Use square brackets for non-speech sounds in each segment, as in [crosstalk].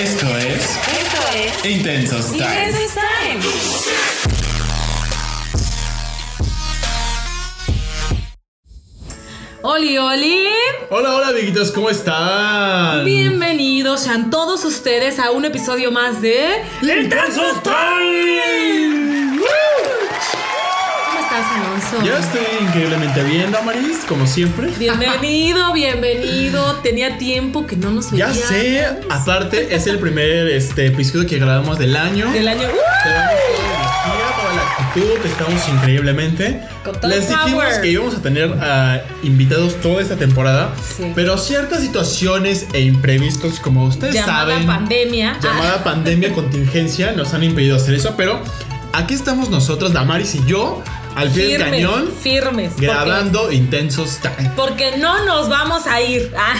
Esto es Esto es Intensos Time. Intensos Time. Oli, Oli. Hola, hola, amiguitos, ¿cómo están? Bienvenidos sean todos ustedes a un episodio más de Intensos Time. ¿Cómo estás, Alonso? Yo estoy increíblemente bien, Damaris, como siempre. Bienvenido, bienvenido. Tenía tiempo que no nos Ya veíamos. sé, aparte es el primer este, episodio que grabamos del año. Del año. Toda la actitud, estamos increíblemente. Les dijimos power. que íbamos a tener a invitados toda esta temporada, Sí. pero ciertas situaciones e imprevistos, como ustedes Llamada saben, pandemia. llamada pandemia, contingencia, nos han impedido hacer eso, pero aquí estamos nosotros, Damaris y yo, al pie del cañón, firmes. porque- grabando Intensos Time. Porque no nos vamos a ir. Ah,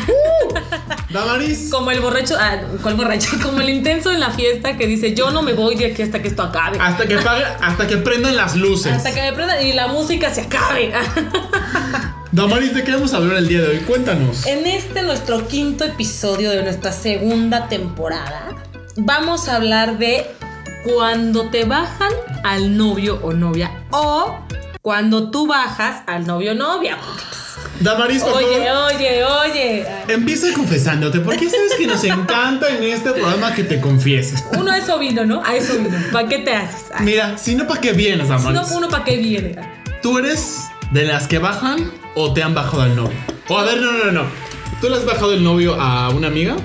Damaris, como el borracho, ah, ¿cuál borracho? [laughs] Como el intenso en la fiesta que dice, yo no me voy de aquí hasta que esto acabe. hasta que pague, hasta que prendan las luces. Hasta que me prendan y la música se acabe. [laughs] Damaris, ¿de qué vamos a hablar el día de hoy? Cuéntanos. En este nuestro quinto episodio de nuestra segunda temporada, vamos a hablar de cuando te bajan al novio o novia o cuando tú bajas al novio o novia. Damaris, por Oye, favor. oye, oye. Empieza confesándote, porque sabes que nos encanta en este programa que te confieses. Uno a eso vino, ¿no? A eso vino. ¿Para qué te haces? Ay, Mira, si no, ¿para qué vienes, si no, Damaris? uno para qué viene. ¿Tú eres de las que bajan o te han bajado al novio? O a ver, no, no, no. ¿Tú le has bajado el novio a una amiga?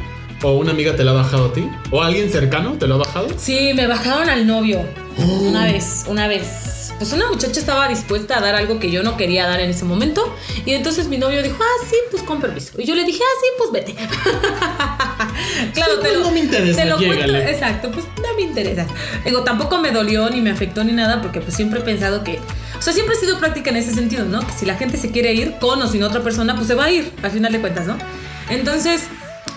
¿O una amiga te lo ha bajado a ti? ¿O alguien cercano te lo ha bajado? Sí, me bajaron al novio. Oh. Una vez, una vez. Pues una muchacha estaba dispuesta a dar algo que yo no quería dar en ese momento. Y entonces mi novio dijo, ah, sí, pues con permiso. Y yo le dije, ah, sí, pues vete. [laughs] claro, Sí, te pues lo, no me interesa, te lo cuento. Exacto, pues no me interesa. Digo, tampoco me dolió ni me afectó ni nada porque pues siempre he pensado que... O sea, siempre he sido práctica en ese sentido, ¿no? Que si la gente se quiere ir con o sin otra persona, pues se va a ir, al final de cuentas, ¿no? Entonces,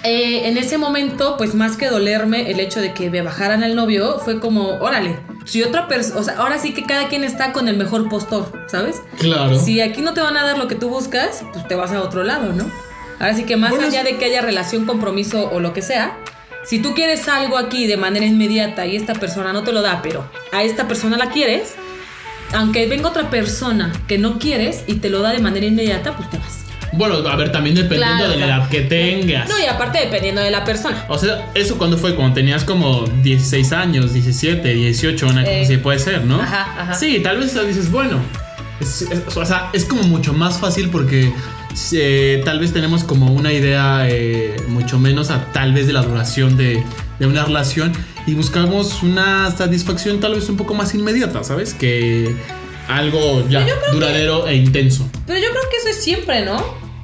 eh, en ese momento, pues más que dolerme el hecho de que me bajaran al novio, fue como, órale, si otra persona, o sea, ahora sí que cada quien está con el mejor postor, ¿sabes? Claro. Si aquí no te van a dar lo que tú buscas, pues te vas a otro lado, ¿no? Ahora sí que más Bueno, allá de que haya relación, compromiso o lo que sea, si tú quieres algo aquí de manera inmediata y esta persona no te lo da, pero a esta persona la quieres, aunque venga otra persona que no quieres y te lo da de manera inmediata, pues te vas. Bueno, a ver, también dependiendo Claro, de la claro. edad que tengas. No, y aparte dependiendo de la persona. O sea, ¿eso cuando fue? Cuando tenías como 16 años, 17, 18, una cosa Eh, así puede ser, ¿no? ajá, ajá. Sí, tal vez dices, bueno, es, es- o sea, es como mucho más fácil porque eh, tal vez tenemos como una idea eh, mucho menos a tal vez de la duración de, de una relación y buscamos una satisfacción tal vez un poco más inmediata, ¿sabes? Que algo ya duradero e intenso. Pero yo creo que eso es siempre, ¿no?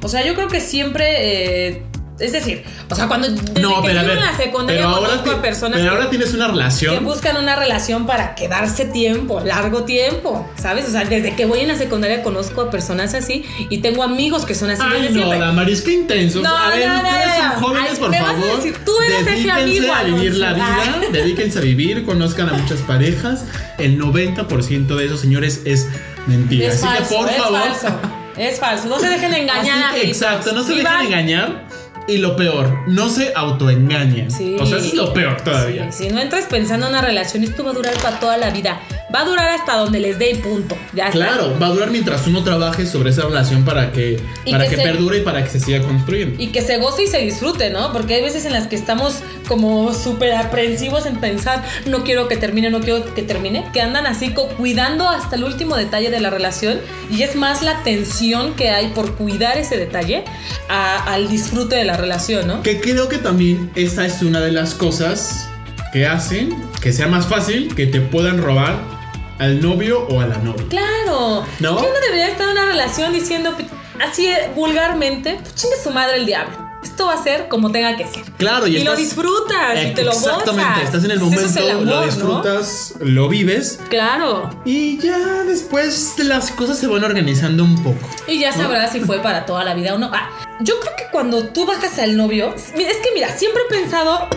O sea, yo creo que siempre. eh, es decir, o sea, cuando. Desde no, que pero a ver, en la secundaria pero ahora, conozco a personas pero que- ahora tienes una que relación. buscan una relación para quedarse tiempo, largo tiempo, ¿sabes? O sea, desde que voy en la secundaria conozco a personas así y tengo amigos que son así Ay, desde no, siempre. Damaris, qué intensos. No, a ver, no, no, ustedes son jóvenes, Ay, por vas a favor. decir, tú eres ese dedíquense amigo, a vivir la vida. Ay. [laughs] Dedíquense a vivir, conozcan a muchas parejas. El 90% de esos señores es mentira. es Así falso, que, por es favor. falso. Es falso. No se dejen engañar. Que, exacto, no se dejen engañar. Y lo peor, no se autoengañen. Sí. O sea, eso es lo peor todavía. Sí, si no entras pensando en una relación, esto va a durar para toda la vida. Va a durar hasta donde les dé y punto. Ya está. Claro, va a durar mientras uno trabaje sobre esa relación para que, Y para que que, se- perdure y para que se siga construyendo. Y que se goce y se disfrute, ¿no? Porque hay veces en las que estamos como súper aprensivos en pensar, no quiero que termine, no quiero que termine, que andan así cuidando hasta el último detalle de la relación y es más la tensión que hay por cuidar ese detalle a- al disfrute de la relación, ¿no? Que creo que también esa es una de las cosas que hacen que sea más fácil que te puedan robar al novio o a la novia. Claro. ¿No? ¿Quién no debería estar en una relación diciendo así eh, vulgarmente, pues chingue su madre el diablo? Esto va a ser como tenga que ser. Claro, y, Y, lo disfrutas y te lo gozas. Exactamente, estás en el momento, eso es el amor, lo ¿no? disfrutas, lo vives Claro. y ya después las cosas se van organizando un poco. Y ya sabrás si fue para toda la vida o no. Ah, yo creo que cuando tú bajas al novio, es que mira, siempre he pensado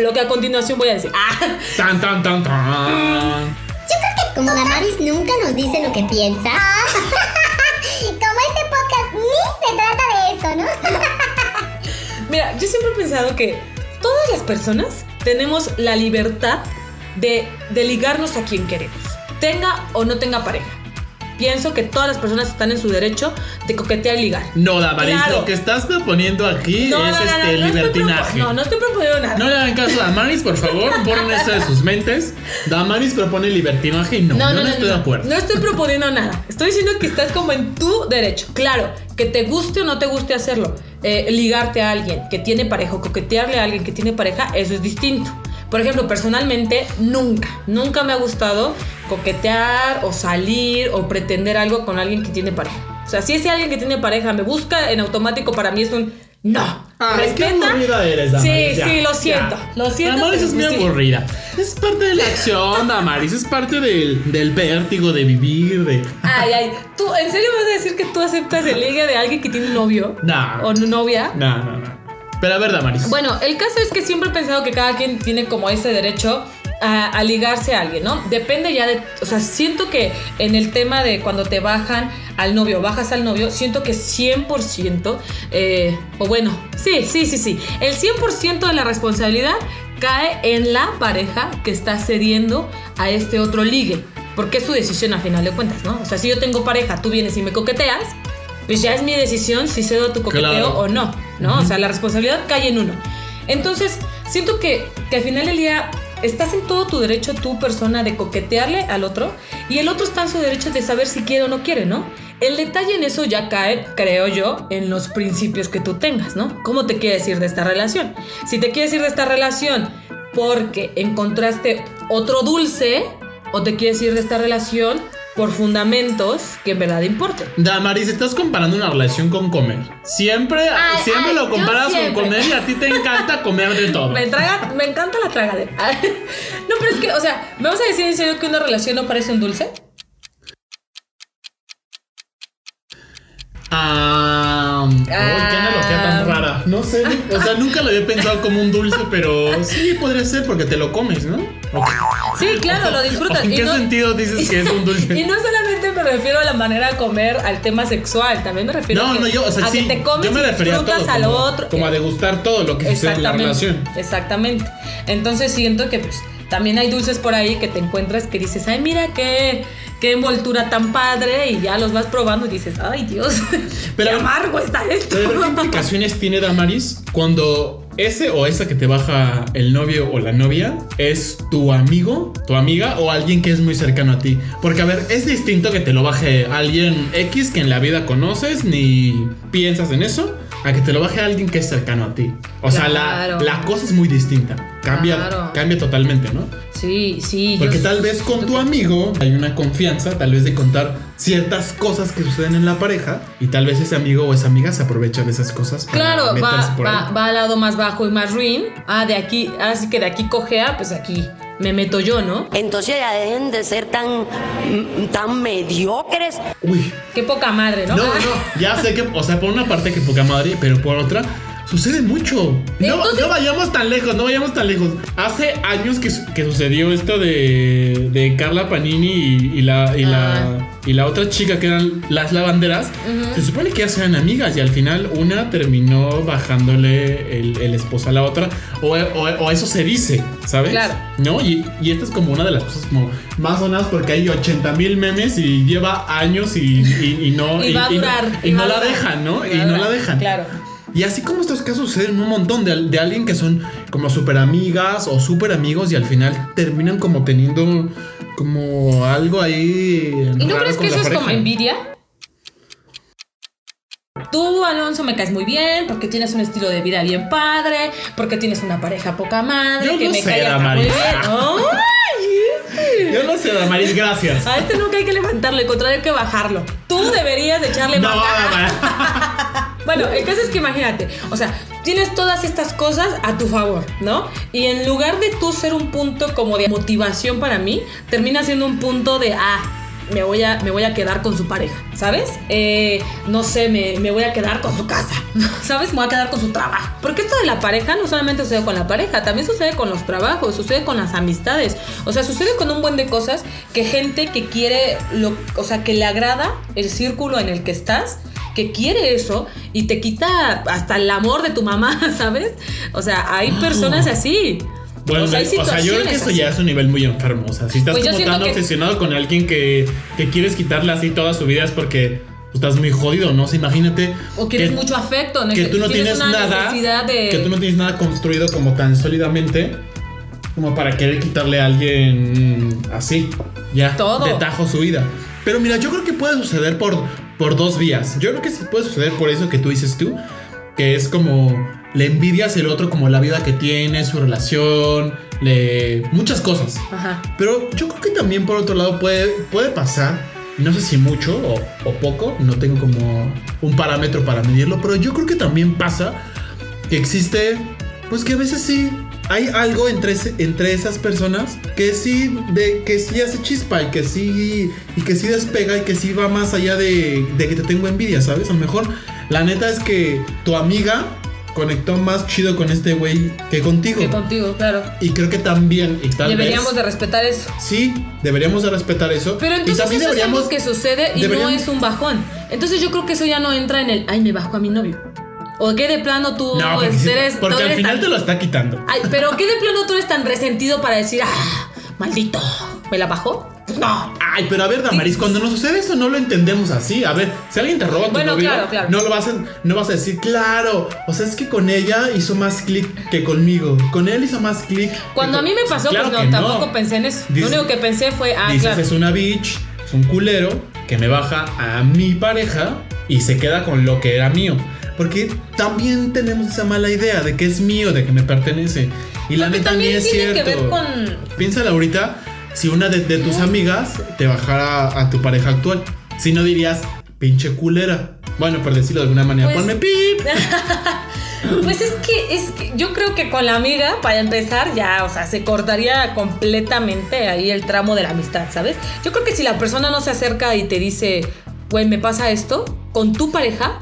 lo que a continuación voy a decir. Ah, Tan, tan, tan, tan. Como Damaris nunca nos dice lo que piensa. [laughs] Como este podcast ni se trata de eso, ¿no? [laughs] mira, yo siempre he pensado que todas las personas tenemos la libertad de, de ligarnos a quien queremos, tenga o no tenga pareja. Pienso que todas las personas están en su derecho de coquetear y ligar. No, Damaris, Claro. lo que estás proponiendo aquí No, es no, no, no, este no libertinaje. no, no estoy proponiendo nada. No le hagan caso a Damaris, por favor, [laughs] borren eso de sus mentes. Damaris propone libertinaje y no, yo no, estoy de acuerdo. No estoy proponiendo nada. Estoy diciendo que estás como en tu derecho. Claro, que te guste o no te guste hacerlo. Eh, ligarte a alguien que tiene pareja o coquetearle a alguien que tiene pareja, eso es distinto. Por ejemplo, personalmente, nunca, nunca me ha gustado coquetear o salir o pretender algo con alguien que tiene pareja. O sea, si ese alguien que tiene pareja me busca en automático, para mí es un no. Ay, qué aburrida eres, Damaris. Sí, ya, sí, lo ya. siento. Lo siento. Damaris es muy sí. aburrida. Es parte de la acción, Damaris. Es parte del, del vértigo de vivir, de. Ay, ay. ¿Tú, ¿En serio vas a decir que tú aceptas el ligue de alguien que tiene novio? No. ¿O novia? No, no, no. Pero a ver, Damaris. Bueno, el caso es que siempre he pensado que cada quien tiene como ese derecho a, ligarse a alguien, ¿no? Depende ya de, o sea, siento que en el tema de cuando te bajan al novio, bajas al novio, siento que 100%, eh, o bueno, sí, sí, sí, sí, el 100% de la responsabilidad cae en la pareja que está cediendo a este otro ligue, porque es su decisión a final de cuentas, ¿no? O sea, si yo tengo pareja, tú vienes y me coqueteas, pues ya es mi decisión si cedo a tu coqueteo Claro. o no, ¿no? O sea, la responsabilidad cae en uno. Entonces, siento que, que al final del día estás en todo tu derecho, tu persona, de coquetearle al otro y el otro está en su derecho de saber si quiere o no quiere, ¿no? El detalle en eso ya cae, creo yo, en los principios que tú tengas, ¿no? ¿Cómo te quieres ir de esta relación? Si te quieres ir de esta relación porque encontraste otro dulce o te quieres ir de esta relación por fundamentos que en verdad importen. Damaris, estás comparando una relación con comer. Siempre, Ay, siempre ay, lo comparas con comer y a ti te encanta comer de todo. Me, traga, me encanta la tragadera. [laughs] No, pero es que, o sea, ¿me vas a decir en serio que una relación no parece un dulce? Ah, uy, qué analogía tan No sé, [laughs] o sea, nunca lo había pensado como un dulce, pero sí podría ser porque te lo comes, ¿no? Sí, claro, lo disfrutas. ¿En Y qué no- sentido dices que es un [laughs] Y dulce? no solamente me refiero a la manera de comer, al tema sexual, también me refiero No, a que, no, yo, o sea, a sí, que te comes yo me y refería a disfrutas a lo otro. como a degustar todo lo que sucede en la relación. Exactamente. Entonces siento que pues también hay dulces por ahí que te encuentras que dices, ay, mira qué, qué envoltura tan padre y ya los vas probando y dices, ay, Dios, [laughs] Pero- qué amargo está esto. Pero ¿qué implicaciones tiene Damaris cuando ese o esa que te baja el novio o la novia es tu amigo, tu amiga o alguien que es muy cercano a ti? Porque a ver, es distinto que te lo baje alguien X que en la vida conoces ni piensas en eso. A que te lo baje alguien que es cercano a ti. O sea, la, Claro. la cosa es muy distinta. Cambia, Claro. cambia totalmente, ¿no? Sí, sí. Porque yo- tal vez con tu amigo hay una confianza, tal vez de contar ciertas cosas que suceden en la pareja y tal vez ese amigo o esa amiga se aprovecha de esas cosas para Claro, va, por va, ahí. va al lado más bajo y más ruin. Ah, de aquí, ahora sí que de aquí cojea, pues aquí me meto yo, ¿no? Entonces ya dejen de ser tan, mm, tan mediocres. Uy, Qué poca madre, ¿no? no, no, ya sé que, o sea, por una parte que poca madre, pero por otra sucede mucho. No, Entonces- no vayamos tan lejos, no vayamos tan lejos. Hace años que, que sucedió esto de, de Carla Panini y, y la, y, Ah. la, y la otra chica que eran las lavanderas. Se supone que ellas eran amigas y al final una terminó bajándole el, el esposo a la otra. O, o- o eso se dice, ¿sabes? Claro. ¿No? Y, y esta es como una de las cosas como más sonadas porque hay 80 mil memes y lleva años y, y- y no. Y va a no- durar, Y, no a la dejan, ¿no? Y no la dejan. claro. Y así como estos casos suceden un montón de, de alguien que son como súper amigas o súper amigos y al final terminan como teniendo como algo ahí. ¿Y no crees que eso es como envidia? Tú, Alonso, me caes muy bien porque tienes un estilo de vida bien padre, porque tienes una pareja poca madre, Yo que no me sé, cae muy Damaris. bien. [laughs] ¡Ay, este! Yo no sé, Damaris, gracias. A este nunca hay que levantarlo, al contrario hay que bajarlo. Tú deberías de echarle No, más. [laughs] Bueno, el caso es que imagínate, o sea, tienes todas estas cosas a tu favor, ¿no? Y en lugar de tú ser un punto como de motivación para mí, termina siendo un punto de, ah, me voy a, me voy a quedar con su pareja, ¿sabes? Eh, no sé, me, me voy a quedar con su casa, [laughs] ¿sabes? Me voy a quedar con su trabajo. Porque esto de la pareja no solamente sucede con la pareja, también sucede con los trabajos, sucede con las amistades, o sea, sucede con un buen de cosas que gente que quiere, lo, o sea, que le agrada el círculo en el que estás, que quiere eso y te quita hasta el amor de tu mamá, [laughs] ¿sabes? O sea, hay personas así. Bueno, o sea, hay o sea, yo creo que eso ya es un nivel muy enfermo. O sea, si estás Pues como tan que- obsesionado con alguien que, que quieres quitarle así toda su vida es porque pues, estás muy jodido, ¿no? O sea, imagínate. O quieres que- mucho afecto, que tú no tienes una nada. de. Que tú no tienes nada construido como tan sólidamente como para querer quitarle a alguien así. Ya. Todo. De tajo su vida. Pero mira, yo creo que puede suceder por, por dos vías. Yo creo que sí puede suceder por eso que tú dices tú. Que es como le envidias el otro como la vida que tiene, su relación, le muchas cosas. Ajá. Pero yo creo que también por otro lado puede, puede pasar, no sé si mucho o, o poco, no tengo como un parámetro para medirlo, pero yo creo que también pasa que existe, pues que a veces sí hay algo entre, entre esas personas que sí, de, que sí hace chispa y que sí, y que sí despega y que sí va más allá de, de que te tengo envidia, ¿sabes? A lo mejor la neta es que tu amiga conectó más chido con este güey que contigo. Que contigo, claro. Y creo que también, y tal Deberíamos vez, de respetar eso. Sí, deberíamos de respetar eso. Pero entonces y también eso es deberíamos. algo que sucede y no es un bajón. Entonces yo creo que eso ya no entra en el, ay, me bajo a mi novio. O que de plano tú No, porque, eres... porque tú al eres final tan- te lo está quitando. Ay, pero ¿qué de plano tú eres tan resentido para decir, ah, maldito, ¿me la bajó? Pues no. Ay, pero a ver, Damaris, cuando nos sucede eso no lo entendemos así. A ver, si alguien te roba tu Bueno, novio, claro, claro. no lo vas a, no vas a decir, claro. O sea, es que con ella hizo más clic que conmigo. Con él hizo más clic. Cuando a mí me pasó, Claro pues no, tampoco pensé en eso. Dices- Lo único que pensé fue, ah, Dices, es una bitch, es un culero que me baja a mi pareja y se queda con lo que era mío. Porque también tenemos esa mala idea de que es mío, de que me pertenece. Y la neta ni es tiene cierto. que ver con... Piénsala ahorita si una de, de tus amigas te bajara a tu pareja actual. Si no dirías, pinche culera. Bueno, por decirlo de alguna manera, Pues- ponme pip. [laughs] Pues es que, es que yo creo que con la amiga, para empezar, ya, o sea, se cortaría completamente ahí el tramo de la amistad, ¿sabes? Yo creo que si la persona no se acerca y te dice, güey, me pasa esto, con tu pareja,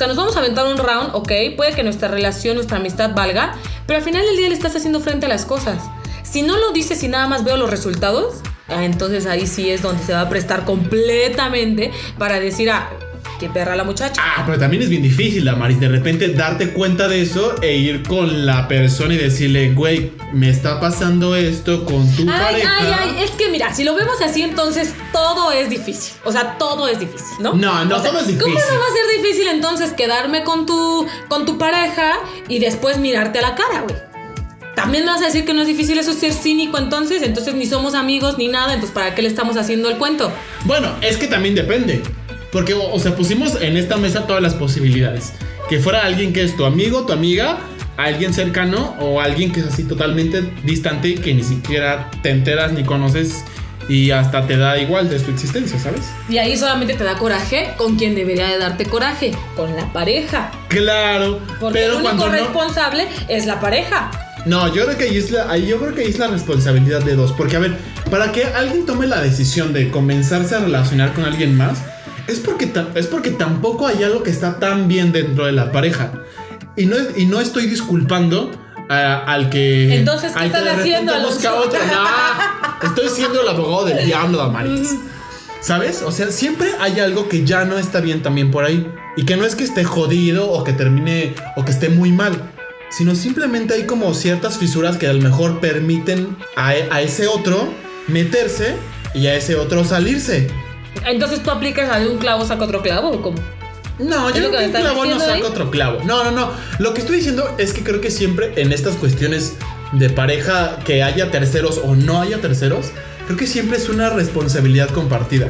sea, nos vamos a aventar un round, ok, puede que nuestra relación, nuestra amistad valga, pero al final del día le estás haciendo frente a las cosas. Si no lo dices y nada más veo los resultados, ah, entonces ahí sí es donde se va a prestar completamente para decir, ah, qué perra la muchacha. Ah, pero también es bien difícil, Damaris, de repente darte cuenta de eso e ir con la persona y decirle, güey, me está pasando esto con tu Ay, pareja. ay, ay, es que mira, si lo vemos así, entonces todo es difícil. O sea, todo es difícil, ¿no? No, no, O sea, todo es ¿Cómo difícil. no va a ser difícil entonces quedarme con tu, con tu pareja y después mirarte a la cara, güey? También me vas a decir que no es difícil eso es ser cínico entonces, entonces ni somos amigos ni nada, entonces ¿para qué le estamos haciendo el cuento? Bueno, es que también depende. Porque, o, o sea, pusimos en esta mesa todas las posibilidades. Que fuera alguien que es tu amigo, tu amiga, alguien cercano o alguien que es así totalmente distante que ni siquiera te enteras ni conoces y hasta te da igual de su existencia, ¿sabes? Y ahí solamente te da coraje con quien debería de darte coraje, con la pareja. Claro, Porque pero el único no, responsable es la pareja. no, yo creo que ahí es la, yo creo que ahí es la responsabilidad de dos, porque a ver, para que alguien tome la decisión de comenzarse a relacionar con alguien más, es porque es porque tampoco hay algo que está tan bien dentro de la pareja. Y no, y no estoy disculpando a- al que. Entonces, ¿qué al que estás de repente haciendo, busca otro. Estoy siendo el abogado del diablo, Damaris. ¿Sabes? O sea, siempre hay algo que ya no está bien también por ahí. Y que no es que esté jodido o que termine o que esté muy mal. Sino simplemente hay como ciertas fisuras que a lo mejor permiten a, a ese otro meterse y a ese otro salirse. Entonces tú aplicas a de un clavo saca otro clavo o cómo? No, ¿Es yo creo que un clavo no saca ahí? otro clavo. No, no, no. Lo que estoy diciendo es que creo que siempre en estas cuestiones de pareja, que haya terceros o no haya terceros, creo que siempre es una responsabilidad compartida.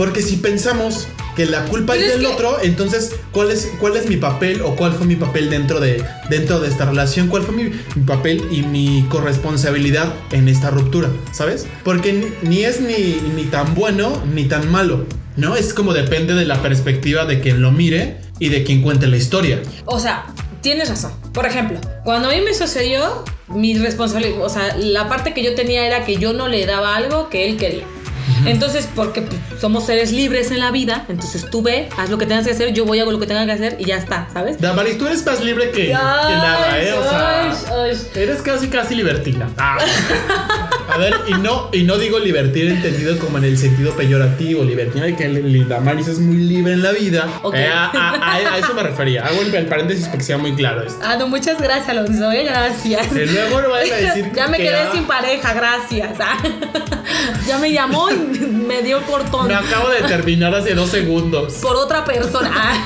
Porque si pensamos que la culpa Pero es del que- otro, entonces, ¿cuál es, ¿cuál es mi papel o cuál fue mi papel dentro de, dentro de esta relación? ¿Cuál fue mi, mi papel y mi corresponsabilidad en esta ruptura? ¿Sabes? Porque ni, ni es ni, ni tan bueno ni tan malo, ¿no? Es como depende de la perspectiva de quien lo mire y de quien cuente la historia. O sea, tienes razón. Por ejemplo, cuando a mí me sucedió, mi responsabilidad, o sea, la parte que yo tenía era que yo no le daba algo que él quería. Entonces, porque pues, somos seres libres en la vida, entonces tú ve, haz lo que tengas que hacer, yo voy a hago lo que tenga que hacer y ya está, ¿sabes? Damaris, tú eres más libre que, que nada, ¿eh? O sea, ay, ay. eres casi, casi libertina. Ah. A ver, y no, y no digo libertino entendido como en el sentido peyorativo, libertino de que Damaris es muy libre en la vida. Ok. Eh, a, a- a- a eso me refería. Hago el, el paréntesis para que sea muy claro esto. Ah, no, muchas gracias, Alonso, eh, gracias. Que luego no vayan a decir [laughs] ya me que quedé sin pareja, gracias. ah. [laughs] ya me llamó y [laughs] me dio cortón. Me acabo de terminar hace dos segundos. por otra persona. Ah.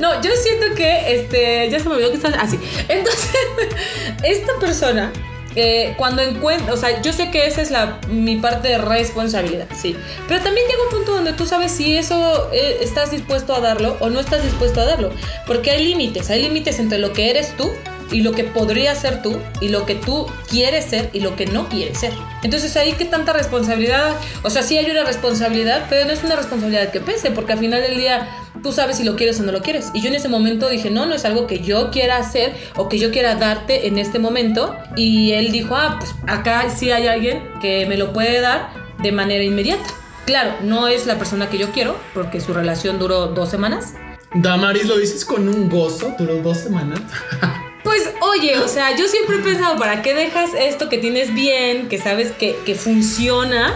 No, yo siento que este. Ya se me olvidó que está así. Entonces, [laughs] esta persona. eh, cuando encuentra, o sea, yo sé que esa es la, mi parte de responsabilidad, sí. Pero también llega un punto donde tú sabes si eso eh, estás dispuesto a darlo o no estás dispuesto a darlo. Porque hay límites, hay límites entre lo que eres tú y lo que podría ser tú y lo que tú quieres ser y lo que no quieres ser. Entonces ahí qué tanta responsabilidad, o sea, sí hay una responsabilidad, pero no es una responsabilidad que pese, porque al final del día tú sabes si lo quieres o no lo quieres. Y yo en ese momento dije, no, no es algo que yo quiera hacer o que yo quiera darte en este momento. Y él dijo, ah, pues acá sí hay alguien que me lo puede dar de manera inmediata. Claro, no es la persona que yo quiero, porque su relación duró dos semanas, Damaris, lo dices con un gozo, duró dos semanas. [laughs] Pues oye, o sea, yo siempre he pensado, ¿para qué dejas esto que tienes bien, que sabes que, que funciona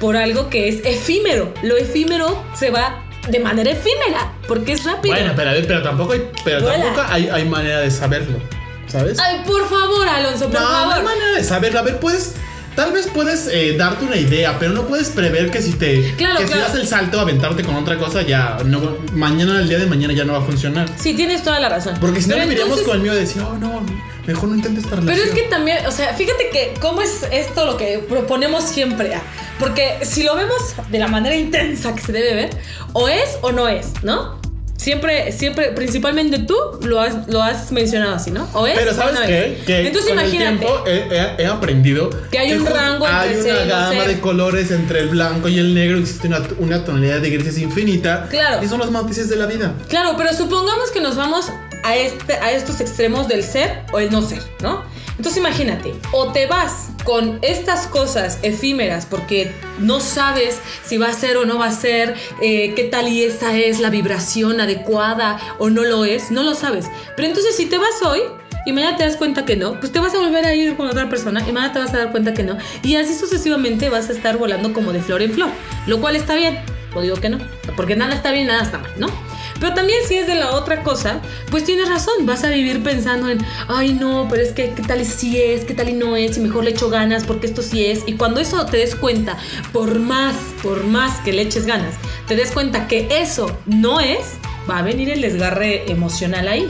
por algo que es efímero? Lo efímero se va de manera efímera, porque es rápido. Bueno, pero a ver, pero tampoco hay, pero Vuela. tampoco hay, hay manera de saberlo, ¿sabes? Ay, por favor, Alonso, por no, no hay favor. manera de saberlo. A ver, puedes. Tal vez puedes eh, darte una idea, pero no puedes prever que si te Claro, que si claro. das el salto a aventarte con otra cosa ya no mañana el día de mañana ya no va a funcionar. Sí, tienes toda la razón. Porque si no Pero viviríamos entonces- con el miedo de decir, oh no, mejor no intentes esta relación. Pero es que también, o sea, fíjate que cómo es esto lo que proponemos siempre. ah? Porque si lo vemos de la manera intensa que se debe ver, o es o no es, ¿no? Siempre, siempre, principalmente tú lo has, lo has mencionado así, ¿no? O es Pero ¿sabes qué? Que Entonces con el imagínate. tiempo he, he- he aprendido Que hay un rango entre Hay una no gama de colores entre el blanco y el negro. Existe una, una tonalidad de grises infinita. Claro. Y son los matices de la vida. Claro, pero supongamos que nos vamos a, este, a estos extremos del ser o el no ser, ¿no? Entonces imagínate, o te vas con estas cosas efímeras porque no sabes si va a ser o no va a ser, eh, qué tal y esa es la vibración adecuada o no lo es, no lo sabes. Pero entonces si te vas hoy y mañana te das cuenta que no, pues te vas a volver a ir con otra persona y mañana te vas a dar cuenta que no. Y así sucesivamente vas a estar volando como de flor en flor, lo cual está bien, lo digo que no, porque nada está bien, nada está mal, ¿no? Pero también si es de la otra cosa, pues tienes razón, vas a vivir pensando en, ay no, pero es que qué tal y si es, qué tal y no es, y mejor le echo ganas porque esto sí es. Y cuando eso te des cuenta, por más, por más que le eches ganas, te des cuenta que eso no es, va a venir el desgarre emocional ahí.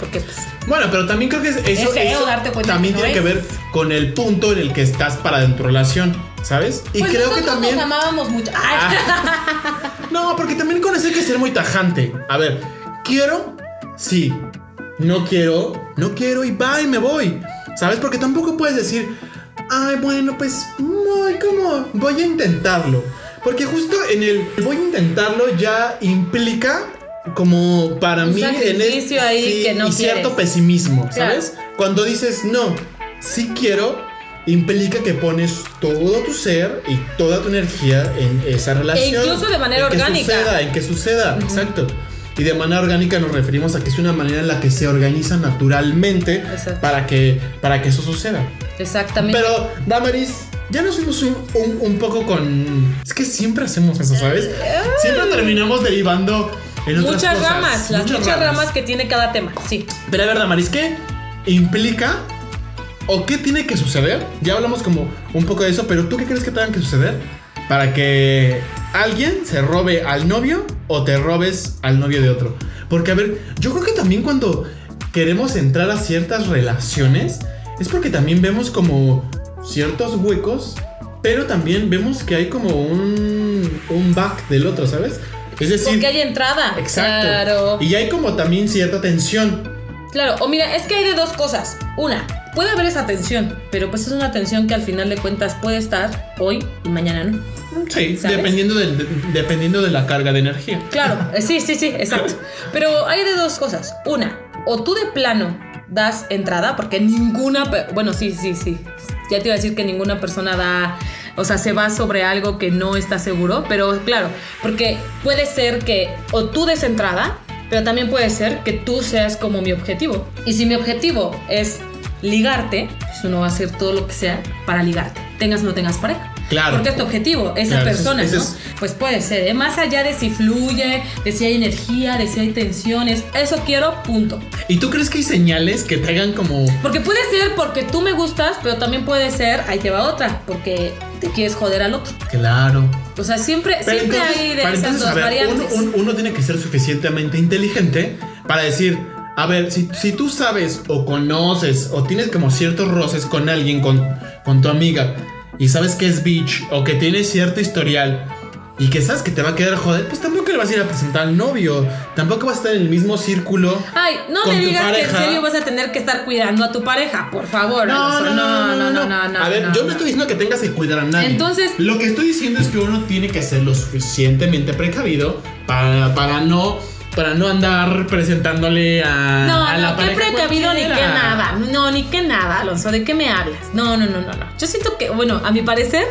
Porque pues, Bueno, pero también creo que es- eso, Es eso darte cuenta también que no tiene que ver con el punto en el que estás para de tu relación, ¿sabes? Y pues creo que también... nos amábamos mucho. Ay, [laughs] No, porque también con eso hay que ser muy tajante. A ver, quiero, sí. No quiero, no quiero y va y me voy. ¿Sabes? Porque tampoco puedes decir, ay, bueno, pues voy como, voy a intentarlo. Porque justo en el voy a intentarlo ya implica como para Un mí en sacrificio ahí que no y cierto pesimismo, Claro. ¿sabes? Cuando dices no, sí quiero, implica que pones todo tu ser y toda tu energía en esa relación. E incluso de manera en que orgánica. suceda, en que suceda, exacto. Y de manera orgánica nos referimos a que es una manera en la que se organiza naturalmente Exacto. para que, para que eso suceda. Exactamente. Pero, Damaris, ya nos fuimos un, un- un poco con. Es que siempre hacemos eso, ¿sabes? Siempre terminamos derivando en otras muchas cosas. ramas, las muchas, ramas. que tiene cada tema, sí. Pero a ver, Damaris, ¿qué implica o qué tiene que suceder? Ya hablamos como un poco de eso, pero ¿tú qué crees que tenga que suceder para que alguien se robe al novio o te robes al novio de otro? Porque, a ver, yo creo que también cuando queremos entrar a ciertas relaciones es porque también vemos como ciertos huecos, pero también vemos que hay como un, un back del otro, ¿sabes? Es decir, Porque hay entrada. exacto. Claro. Y hay como también cierta tensión. Claro, o mira, es que hay de dos cosas. Una, puede haber esa tensión, pero pues es una tensión que al final de cuentas puede estar hoy y mañana no. Sí, ¿Sabes? dependiendo, del- de, dependiendo de la carga de energía. Claro, eh, sí, sí, sí, exacto. Pero hay de dos cosas. Una, o tú de plano das entrada, porque ninguna, bueno, sí, sí, sí. Ya te iba a decir que ninguna persona da, o sea, se va sobre algo que no está seguro, pero claro, porque puede ser que o tú des entrada, pero también puede ser que tú seas como mi objetivo. Y si mi objetivo es ligarte, pues uno va a hacer todo lo que sea para ligarte. tengas o no tengas pareja. Claro. Porque es tu objetivo, esa Claro, es- persona, ¿no? es- Pues puede ser, ¿eh? Más allá de si fluye, de si hay energía, de si hay tensiones. Eso quiero, punto. ¿Y tú crees que hay señales que te hagan como... Porque puede ser porque tú me gustas, pero también puede ser, ahí te va otra, porque te quieres joder al otro. Claro. O sea, siempre, Pero siempre entonces- hay de esas entonces, dos uno, variantes. un- uno tiene que ser suficientemente inteligente para decir, a ver, si, si tú sabes o conoces o tienes como ciertos roces con alguien, con, con tu amiga, y sabes que es bitch o que tiene cierto historial y que sabes que te va a quedar joder, pues tampoco le vas a ir a presentar al novio, tampoco vas a estar en el mismo círculo. Ay, no con me digas que en pareja. serio vas a tener que estar cuidando a tu pareja, por favor. Alonso. no, no, no, no, no, A ver, no, yo no, no. estoy diciendo que tengas que cuidar a nadie. Entonces- lo que estoy diciendo es que uno tiene que ser lo suficientemente precavido para, para no para no andar presentándole a, No, a la no, qué pareja precavido ni qué nada. No, ni qué nada, Alonso. ¿De qué me hablas? No, no, no, no, no. Yo siento que, bueno, a mi parecer,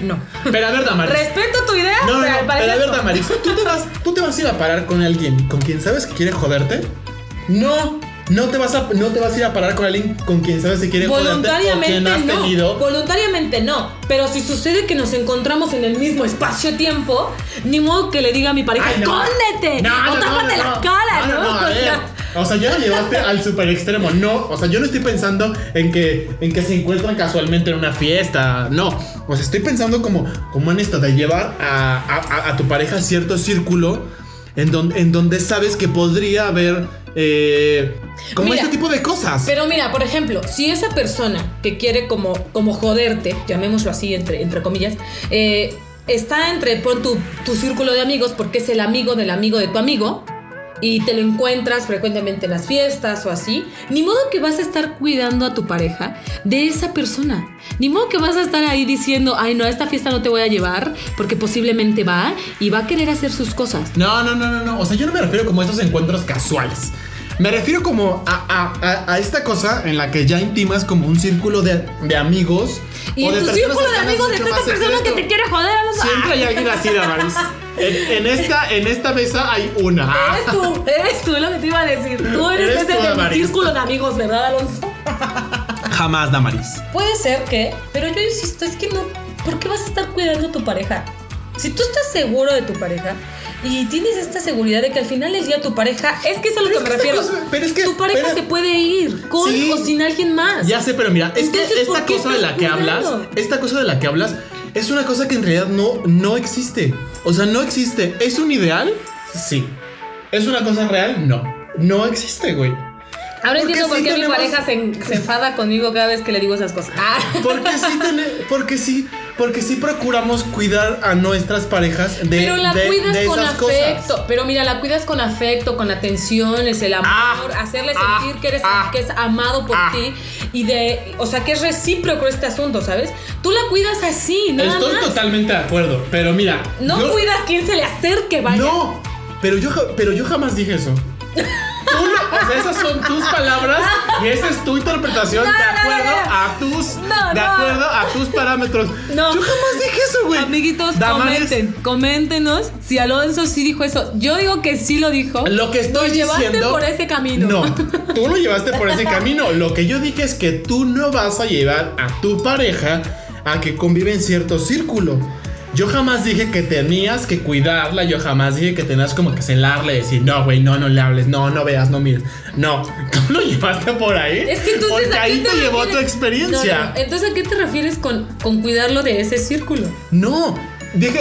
no. Pero a ver, Damaris. Respeto tu idea, no, no, pero no, al pero a ver, no. Damaris, ¿tú te, vas, ¿tú te vas a ir a parar con alguien con quien sabes que quiere joderte? No, no te vas a, no te vas a ir a parar con alguien con quien sabes que quiere joderte o Voluntariamente quien has no. tenido. Voluntariamente no. Pero si sucede que nos encontramos en el mismo espacio-tiempo, ni modo que le diga a mi pareja, Ay, no. escóndete No, o no, tápate no, la no. cara, ¿no? No, no, no, a O sea, O sea, ya lo llevaste al super extremo. No, o sea, yo no estoy pensando en que, en que se encuentran casualmente en una fiesta. No. O sea, estoy pensando como, como en esto de llevar a, a- a- a tu pareja a cierto círculo en donde, en donde sabes que podría haber eh, como Mira, este tipo de cosas. Pero mira, por ejemplo, si esa persona que quiere como, como joderte, llamémoslo así entre, entre comillas, eh, está entre pon tu, tu círculo de amigos porque es el amigo del amigo de tu amigo y te lo encuentras frecuentemente en las fiestas o así, ni modo que vas a estar cuidando a tu pareja de esa persona. Ni modo que vas a estar ahí diciendo, ay no, a esta fiesta no te voy a llevar porque posiblemente va y va a querer hacer sus cosas. No, no, no, no, no. O sea, yo no me refiero como a estos encuentros casuales. Me refiero como a, a- a- esta cosa en la que ya intimas como un círculo de, de amigos. Y o en tu personas círculo de amigos está esta persona que te quiere joder a los Siempre hay alguien así, Damaris. [laughs] En, en esta, en esta mesa hay una. Eres tú, eres tú, es lo que te iba a decir. Tú eres, Eres ese tú, de mi círculo de amigos, ¿verdad, Alonso? Jamás, Damaris. Puede ser que, pero yo insisto, es que no. ¿Por qué vas a estar cuidando a tu pareja? Si tú estás seguro de tu pareja y tienes esta seguridad de que al final del día tu pareja, es que es a lo Pero que me refiero. cosa- pero es que- tu pareja pero- se puede ir con Sí. o sin alguien más. Ya sé, pero mira, es que ¿por esta cosa de la que hablas, esta cosa de la que hablas, es una cosa que en realidad no, no existe. O sea, no existe. ¿Es un ideal? Sí. ¿Es una cosa real? No. No existe, güey. Ahora entiendo por sí qué mi tenemos- pareja se, en- se enfada conmigo cada vez que le digo esas cosas. Ah. [laughs] Porque sí, porque sí, porque sí procuramos cuidar a nuestras parejas de, Pero la de- cuidas de con afecto. cosas. Pero mira, la cuidas con afecto, con atenciones, el amor, Ah, hacerle ah, sentir que eres que es amado por ti y de, o sea, que es recíproco este asunto, ¿sabes? Tú la cuidas así, nada Estoy más. totalmente de acuerdo, pero mira. No yo- cuidas quien se le acerque, vaya. No, pero yo, pero yo jamás dije eso. [laughs] Sea, esas son tus palabras y esa es tu interpretación No, de acuerdo no, no. a tus de acuerdo a tus parámetros. No. Yo jamás dije eso, güey. Amiguitos, comenten, coméntenos si Alonso sí dijo eso. Yo digo que sí lo dijo. Lo que estoy Nos llevaste diciendo por ese camino. No, [laughs] tú lo llevaste por ese camino. Lo que yo dije es que tú no vas a llevar a tu pareja a que convive en cierto círculo. Yo jamás dije que tenías que cuidarla, yo jamás dije que tenías como que celarle, decir, no, güey, no, no le hables, no, no veas, no mires. No, [laughs] tú lo llevaste por ahí. Es que entonces Porque ¿a qué ahí te, llevó tu experiencia. No, no, Entonces, ¿a qué te refieres con, con cuidarlo de ese círculo? No, dije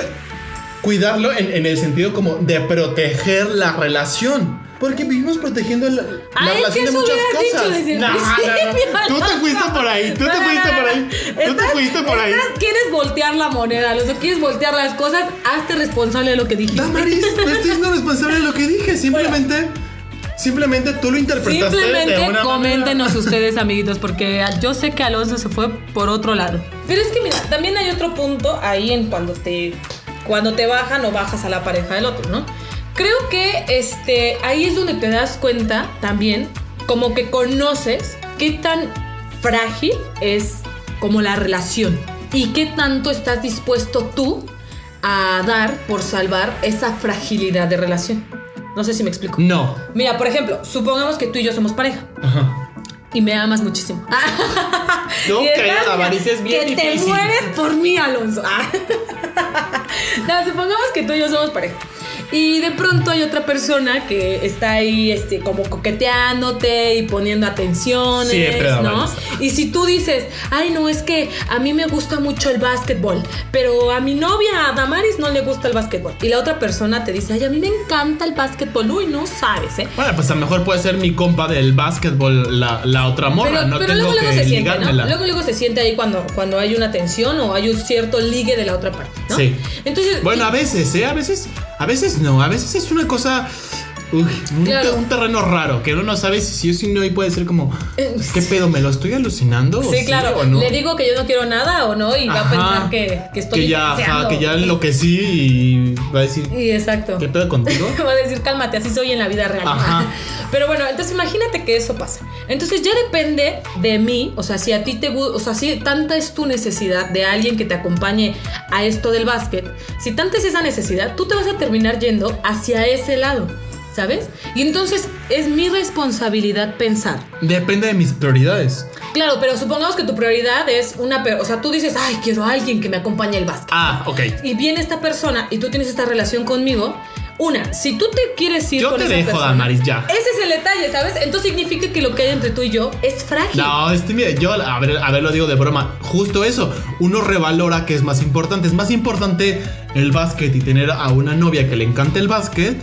cuidarlo en, en el sentido como de proteger la relación. Porque vivimos protegiendo la, la Ah, es relación de muchas dicho cosas. desde el [laughs] No, no, no. Tú te fuiste por ahí, tú No, te fuiste no, por ahí. Tú te fuiste por ahí. quieres voltear la moneda, Alonso, quieres voltear las cosas, hazte responsable de lo que dijiste. Damaris, [laughs] no estoy siendo responsable de lo que dije. Simplemente, simplemente tú lo interpretaste de Simplemente una coméntenos manera. ustedes, amiguitos, porque yo sé que Alonso se fue por otro lado. Pero es que mira, también hay otro punto ahí en cuando te cuando te bajan o bajas a la pareja del otro, ¿no? Creo que este ahí es donde te das cuenta también como que conoces qué tan frágil es como la relación y qué tanto estás dispuesto tú a dar por salvar esa fragilidad de relación. No sé si me explico. No. Mira, por ejemplo, supongamos que tú y yo somos pareja. Ajá. y me amas muchísimo. [laughs] No, estás, haya avaricia es bien Que te difícil. mueres por mí, Alonso. [laughs] no, supongamos que tú y yo somos pareja. Y de pronto hay otra persona que está ahí este, como coqueteándote y poniendo atenciones, Siempre ¿no? Y si tú dices, ay, no, es que a mí me gusta mucho el básquetbol, pero a mi novia, a Damaris, no le gusta el básquetbol. Y la otra persona te dice, ay, a mí me encanta el básquetbol. Uy, no sabes, ¿eh? Bueno, pues a lo mejor puede ser mi compa del básquetbol la, la otra morra. Pero, no pero tengo luego, luego que se siente. Luego, luego se siente ahí cuando, cuando hay una tensión o hay un cierto ligue de la otra parte, ¿no? Sí. Entonces, Bueno, a veces, ¿eh? A veces, a veces no. A veces es una cosa. Uy, un, Claro. un terreno raro que uno no sabe si sí o si no y puede ser como, Eh, ¿qué pedo? ¿Me lo estoy alucinando? ¿O Sí, claro. o no? Le digo que yo no quiero nada o no y va a pensar que, que estoy que ya, ajá, que ya enloquecí y va a decir, Y exacto. ¿qué pedo contigo? [laughs] Va a decir, cálmate, así soy en la vida real. Ajá. [laughs] Pero bueno, entonces imagínate que eso pasa. Entonces ya depende de mí, o sea, si a ti te gusta, o sea, si tanta es tu necesidad de alguien que te acompañe a esto del básquet, si tanta es esa necesidad, tú te vas a terminar yendo hacia ese lado, ¿sabes? Y entonces es mi responsabilidad pensar. Depende de mis prioridades. Claro, pero supongamos que tu prioridad es una, o sea, tú dices, ay, quiero a alguien que me acompañe al básquet. Ah, ok. Y viene esta persona y tú tienes esta relación conmigo. Una, si tú te quieres ir Yo con te esa dejo, persona, Damaris, ya. Ese es el detalle, ¿sabes? Entonces significa que lo que hay entre tú y yo es frágil. No, este, mira, yo, a ver, a ver, lo digo de broma. Justo eso. Uno revalora que es más importante. Es más importante el básquet y tener a una novia que le encanta el básquet.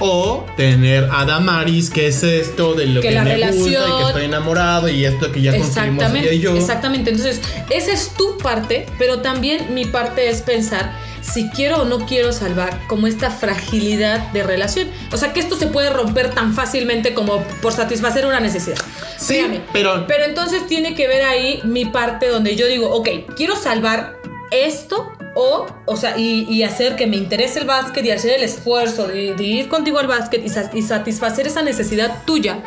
O tener a Damaris, que es esto de lo Que que, la me gusta y relación- que estoy enamorado y esto que ya construimos ella y yo. exactamente. Entonces, esa es tu parte, pero también mi parte es pensar si quiero o no quiero salvar como esta fragilidad de relación. O sea, que esto se puede romper tan fácilmente como por satisfacer una necesidad. Sí, pero- Pero entonces tiene que ver ahí mi parte donde yo digo, ok, quiero salvar esto o, o sea, y, y hacer que me interese el básquet y hacer el esfuerzo de, de ir contigo al básquet y, sa- y satisfacer esa necesidad tuya.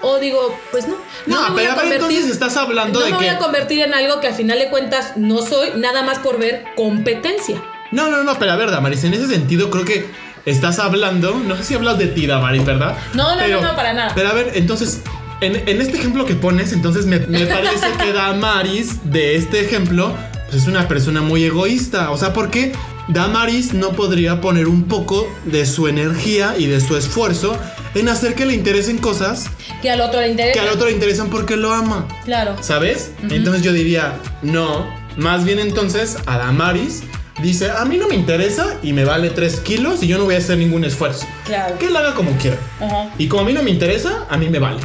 O digo, pues no. No, voy pero entonces estás hablando no de me voy a convertir en algo que a final de cuentas no soy, nada más por ver competencia. No, no, no, pero a ver, Damaris, en ese sentido creo que estás hablando, no sé si hablas de ti, Damaris, ¿verdad? No, no, Pero- no, no, para nada. Pero a ver, entonces, en, en este ejemplo que pones, entonces me, me parece que Damaris, de este ejemplo, pues es una persona muy egoísta. O sea, ¿por qué Damaris no podría poner un poco de su energía y de su esfuerzo en hacer que le interesen cosas Que al otro le interesa. que al otro le interesan porque lo ama? Claro. ¿Sabes? Entonces yo diría, no, más bien entonces a Damaris dice, a mí no me interesa y me vale 3 kilos y yo no voy a hacer ningún esfuerzo. Claro. Que él haga como quiera. Ajá. Y como a mí no me interesa, a mí me vale.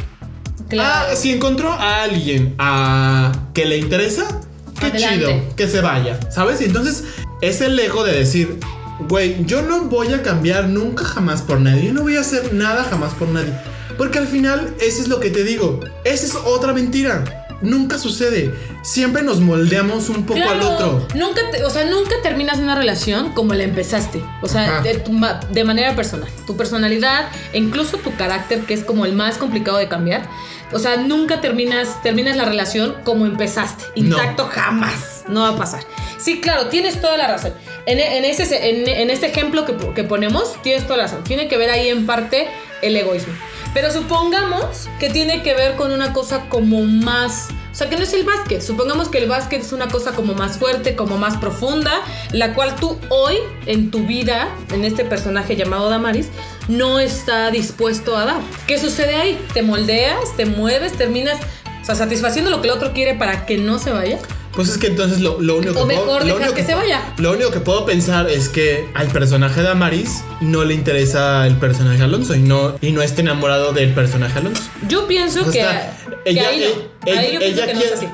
Claro. Ah, si encontró a alguien a que le interesa, qué Adelante. chido, que se vaya, ¿sabes? Y entonces es el ego de decir, güey, yo no voy a cambiar nunca jamás por nadie, yo no voy a hacer nada jamás por nadie. Porque al final, eso es lo que te digo, esa es otra mentira. Nunca sucede. Siempre nos moldeamos un poco al otro. Nunca, te- o sea, nunca terminas una relación como la empezaste. O sea, de, tu ma- de manera personal. Tu personalidad, incluso tu carácter, que es como el más complicado de cambiar. O sea, nunca terminas, terminas la relación como empezaste. No. Intacto jamás. No va a pasar. Sí, claro, tienes toda la razón. En, en ese, en, en este ejemplo que, que ponemos, tienes toda la razón. Tiene que ver ahí en parte el egoísmo. Pero supongamos que tiene que ver con una cosa como más... O sea, que no es el básquet. Supongamos que el básquet es una cosa como más fuerte, como más profunda, la cual tú hoy en tu vida, en este personaje llamado Damaris, no está dispuesto a dar. ¿Qué sucede ahí? Te moldeas, te mueves, terminas, o sea, satisfaciendo lo que el otro quiere para que no se vaya. Pues es que entonces lo, lo único que O puedo- lo único que se vaya. Lo único que puedo pensar es que al personaje de Amaris no le interesa el personaje Alonso y no, y no está enamorado del personaje Alonso. Yo pienso O que, sea, que ella, ahí e- no. ella, ahí que quiere, así.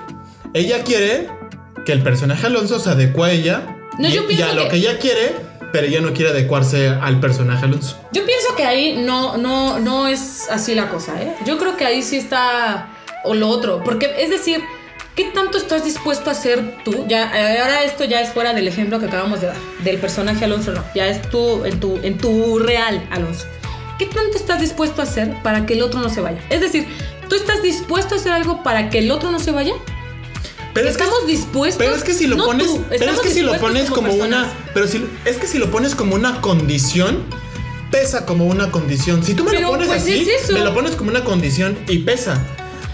ella quiere que el personaje Alonso se adecue a ella No, y, yo y pienso a lo que- que ella quiere, pero ella no quiere adecuarse al personaje Alonso. Yo pienso que ahí no, no, no es así la cosa, ¿eh? Yo creo que ahí sí está o lo otro. Porque, es decir, ¿qué tanto estás dispuesto a hacer tú? Ya, eh, ahora esto ya es fuera del ejemplo que acabamos de dar, del personaje Alonso, no. Ya es tú, en tu, en tu real Alonso. ¿Qué tanto estás dispuesto a hacer para que el otro no se vaya? Es decir, ¿tú estás dispuesto a hacer algo para que el otro no se vaya? Pero es que- estamos dispuestos. Pero es que si lo no pones, tú, pero es estamos que si lo pones como, una, personas. pero si es que si lo pones como una condición, pesa como una condición. Si tú me Pero, lo pones pues, así, es me lo pones como una condición y pesa.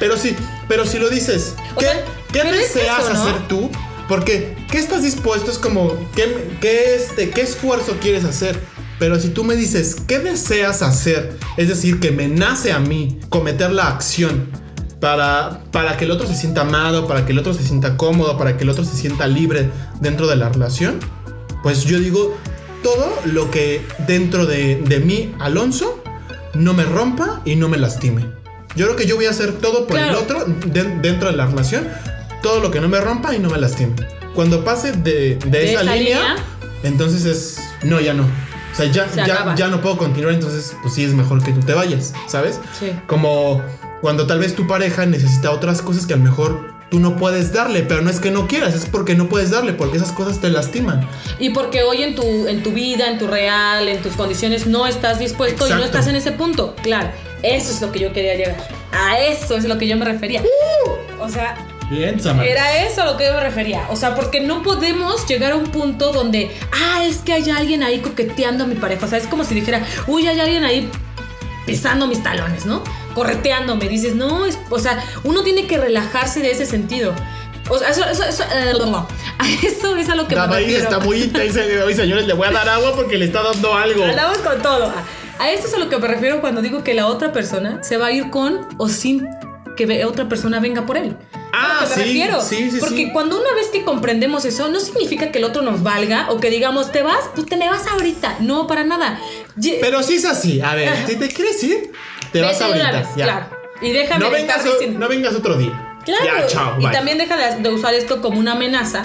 Pero sí, pero si lo dices, O ¿qué, sea, qué deseas eso, ¿no? hacer tú? Porque, ¿qué estás dispuesto? Es como, ¿qué, qué, este, ¿qué esfuerzo quieres hacer? Pero si tú me dices, ¿qué deseas hacer? Es decir, que me nace a mí cometer la acción para, para que el otro se sienta amado, para que el otro se sienta cómodo, para que el otro se sienta libre dentro de la relación, pues yo digo, todo lo que dentro de, de mí, Alonso, no me rompa y no me lastime. Yo creo que yo voy a hacer todo por el Claro. otro de- dentro de la relación, todo lo que no me rompa y no me lastime. Cuando pase de, de De esa, esa línea, línea. entonces es, no, ya no. O sea, ya, Se ya, ya no puedo continuar, entonces pues sí es mejor que tú te vayas, ¿sabes? Sí. Como cuando tal vez tu pareja necesita otras cosas que a lo mejor tú no puedes darle, pero no es que no quieras, es porque no puedes darle, porque esas cosas te lastiman. Y porque hoy en tu, en tu vida, en tu real, en tus condiciones, no estás dispuesto y no Exacto. estás en ese punto. Claro, eso es lo que yo quería llegar. A eso es lo que yo me refería. O sea, Bien, Samar. era eso a lo que yo me refería. O sea, porque no podemos llegar a un punto donde, ah, es que hay alguien ahí coqueteando a mi pareja. O sea, es como si dijera, uy, hay alguien ahí pisando mis talones, ¿no? Correteándome. Dices, no, es, o sea, uno tiene que relajarse de ese sentido. O sea, eso, eso, eso, eh, no. [laughs] eso es a lo que me Damaris refiero. está muy intensa hoy, señores. Le voy a dar agua porque le está dando algo. Hablamos con todo. A esto es a lo que me refiero cuando digo que la otra persona se va a ir con o sin que otra persona venga por él. Ah, sí, refiero. sí, sí, Porque sí. cuando una vez que comprendemos eso, no significa que el otro nos valga o que digamos, te vas, pues te me vas ahorita. No, para nada. Pero sí es así. A ver, si te quieres ir, te vas ahorita. vez, ya. Claro. Y déjame No de vengas, estar o- diciendo- no vengas otro día. Claro. Ya, chao. y bye. también deja de, de usar esto como una amenaza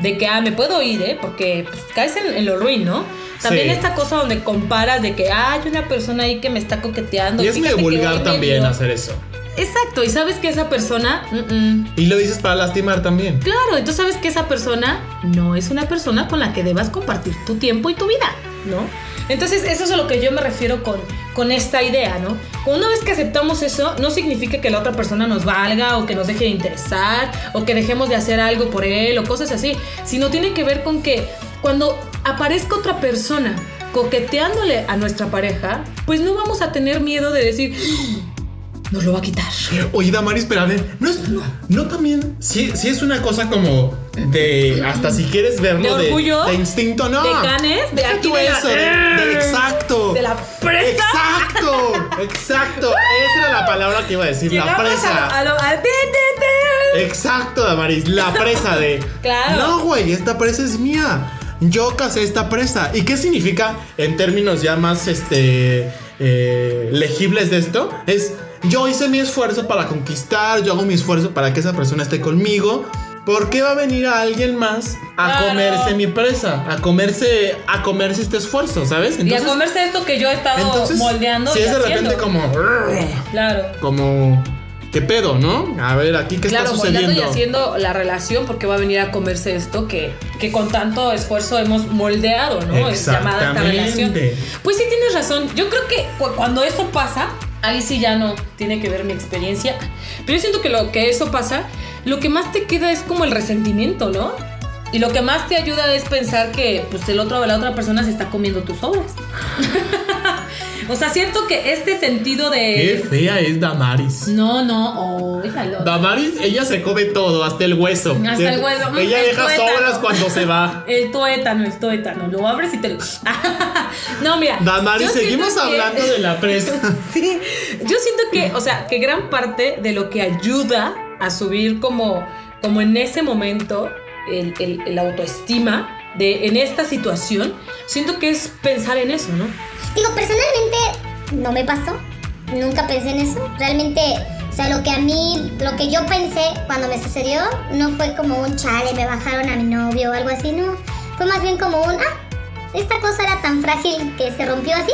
de que, ah, me puedo ir, ¿eh? Porque pues, caes en, en lo ruin, ¿no? También Sí. esta cosa donde comparas de que ah, hay una persona ahí que me está coqueteando. Y es medio vulgar también hacer eso. Exacto, y sabes que esa persona, mm, mm, Y lo dices para lastimar también. claro, entonces sabes que esa persona no es una persona con la que debas compartir tu tiempo y tu vida, ¿no? Entonces eso es a lo que yo me refiero con, con esta idea, ¿no? Una vez que aceptamos eso, no significa que la otra persona nos valga o que nos deje de interesar o que dejemos de hacer algo por él o cosas así, sino tiene que ver con que cuando aparezca otra persona coqueteándole a nuestra pareja, pues no vamos a tener miedo de decir, nos lo va a quitar. Oye, Damaris, pero a ver, no es. No también. Sí, sí es una cosa como de. Hasta si quieres verlo. ¿De orgullo? De, instinto, no. ¿De canes? ¿De aquí de la- eso, de, de exacto. ¿De la presa? Exacto, exacto. Esa era la palabra que iba a decir, la presa. A, a lo, a-. Exacto, Damaris, la presa de. Claro. No, güey, esta presa es mía. Yo casé esta presa. ¿Y qué significa en términos ya más este eh, legibles de esto? Es yo hice mi esfuerzo para conquistar, yo hago mi esfuerzo para que esa persona esté conmigo. ¿Por qué va a venir a alguien más a Claro. comerse mi presa? A comerse, a comerse este esfuerzo, ¿sabes? y a comerse esto que yo he estado entonces, moldeando. si y es de repente como, Claro. como, ¿qué pedo, no? A ver, aquí qué Claro, está moldeando y sucediendo. haciendo la relación porque va a venir a comerse esto que, que con tanto esfuerzo hemos moldeado, ¿no? Es llamada esta relación. Pues sí tienes razón. Yo creo que cu- cuando eso pasa, ahí sí ya no tiene que ver mi experiencia. Pero yo siento que lo que eso pasa, lo que más te queda es como el resentimiento, ¿no? Y lo que más te ayuda es pensar que pues el otro la otra persona se está comiendo tus obras. [laughs] o sea, siento que este sentido Qué de fea es Damaris. no, no, óigalo. Damaris, ella se come todo, hasta el hueso. Hasta el hueso. Mm, Ella el deja tuétano. sobras cuando se va. [laughs] El tuétano, el tuétano. Lo abres y te lo. [laughs] no, mira. Damaris, seguimos que- hablando de la presa. [laughs] sí. Yo siento que, o sea, que gran parte de lo que ayuda a subir como, como en ese momento el, el- el autoestima de en esta situación, siento que es pensar en eso, ¿no? Digo, personalmente no me pasó. Nunca pensé en eso. Realmente, o sea, lo que a mí, lo que yo pensé cuando me sucedió, no fue como un chale, me bajaron a mi novio o algo así, no. Fue más bien como un, ah, esta cosa era tan frágil que se rompió así.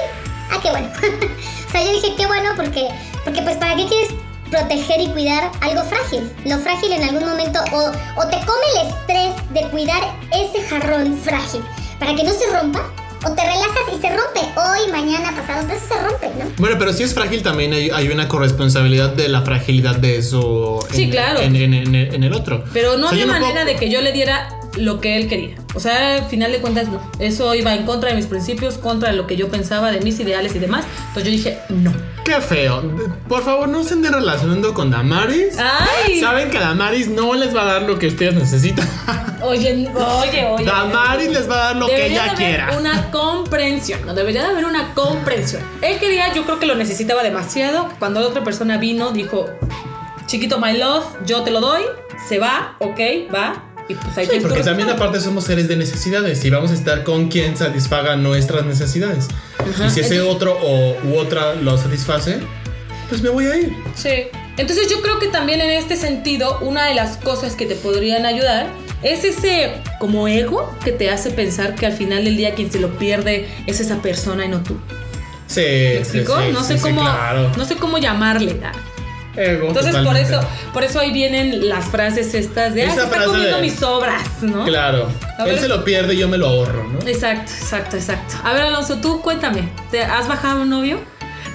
Ah, qué bueno. [laughs] o sea, yo dije, qué bueno porque, porque pues, ¿para qué quieres proteger y cuidar algo frágil? Lo frágil en algún momento, o, o te come el estrés de cuidar ese jarrón frágil para que no se rompa, o te relajas y se rompe. Hoy, mañana, pasado, entonces se rompe, ¿no? Bueno, pero si es frágil también hay, hay una corresponsabilidad de la fragilidad de eso en, Sí, claro. en, en- en- en el otro. Pero no O sea, había manera puedo- de que yo le diera lo que él quería. O sea, al final de cuentas, no. Eso iba en contra de mis principios, contra de lo que yo pensaba, de mis ideales y demás. Entonces yo dije, no. Qué feo. Por favor, no se anden relacionando con Damaris. ¡Ay! Saben que Damaris no les va a dar lo que ustedes necesitan. Oye, oye, oye. Damaris les va a dar lo que ella haber quiera. Una comprensión. No debería de haber una comprensión. Él quería, yo creo que lo necesitaba demasiado. Cuando la otra persona vino, dijo: Chiquito, my love, yo te lo doy. Se va, ok, va. Y pues ahí Sí, porque también aparte somos seres de necesidades y vamos a estar con quien satisfaga nuestras necesidades. Ajá. Y si ese Entonces- otro o u otra lo satisface, pues me voy a ir. Sí. Entonces yo creo que también en este sentido, una de las cosas que te podrían ayudar es ese como ego que te hace pensar que al final del día quien se lo pierde es esa persona y no tú. Sí, ¿Me sí, sí, no sé sí, cómo claro. no sé cómo llamarle. ah. Ego, Entonces por eso por eso ahí vienen las frases estas de ah, se está comiendo de- mis obras, ¿no? Claro. A Él ver. se lo pierde y yo me lo ahorro, ¿no? Exacto, exacto, exacto. A ver, Alonso, tú cuéntame, ¿te has bajado un novio?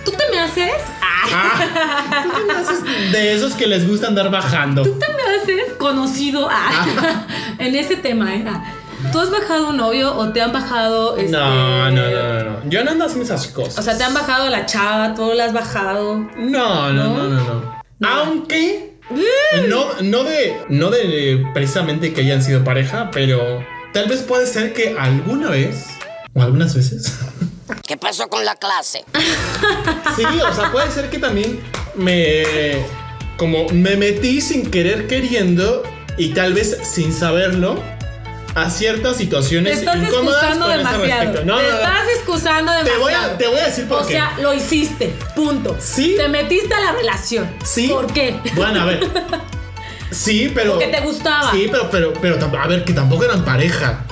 ¿Tú te me haces? Ah, Ah, ¿tú qué me haces de esos que les gusta andar bajando? ¿Tú te me haces conocido ah, [laughs] en ese tema, ¿eh? Ah, ¿Tú has bajado un novio o te han bajado este, No, no, no, no, no. Yo no ando haciendo esas cosas. O sea, te han bajado la chava, tú la has bajado. No, no, ¿No? no, no, no. No. Aunque no, no de no de precisamente que hayan sido pareja, pero tal vez puede ser que alguna vez o algunas veces. [laughs] ¿Qué pasó con la clase? [laughs] Sí, o sea, puede ser que también me como me metí sin querer queriendo y tal vez sin saberlo a ciertas Te situaciones estás incómodas excusando con ese demasiado. respecto. No, te no, no. estás excusando Te demasiado. voy a te voy a decir por O qué. sea, lo hiciste, punto. Sí. Te metiste a la relación. Sí. ¿Por qué? Bueno, a ver. [laughs] Sí, pero. Porque te gustaba. Sí, pero, pero, pero, a ver, que tampoco eran pareja.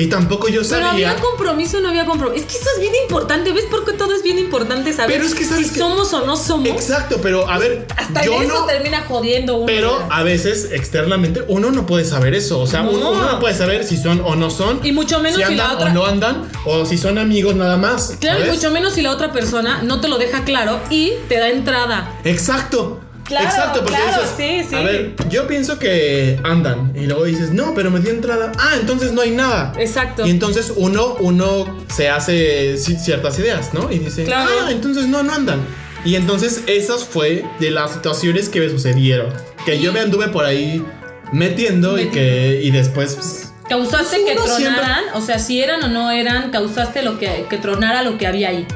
Y tampoco yo Pero sabía. había compromiso o no había compromiso. Es que eso es bien importante. ¿Ves por qué todo es bien importante saber Pero es que sabes si que- somos o no somos? Exacto, pero a ver. Hasta yo eso no. termina jodiendo uno. Pero a veces externamente uno no puede saber eso. O sea, No. uno, uno no puede saber si son o no son. Y mucho menos si si la andan otra- o no andan. O si son amigos nada más. Claro, y mucho menos si la otra persona no te lo deja claro y te da entrada. Exacto. Claro, Exacto, porque claro, dices, sí, sí. A ver, yo pienso que andan. Y luego dices, no, pero me dio entrada. Ah, entonces no hay nada. Exacto. Y entonces uno, uno se hace ci- ciertas ideas, ¿no? Y dice, Claro. ah, entonces no, no andan. Y entonces esas fue de las situaciones que me sucedieron. Que yo me anduve por ahí metiendo y que y después pues, Causaste que siempre- tronaran, o sea, si eran o no eran, causaste lo que, que tronara lo que había ahí.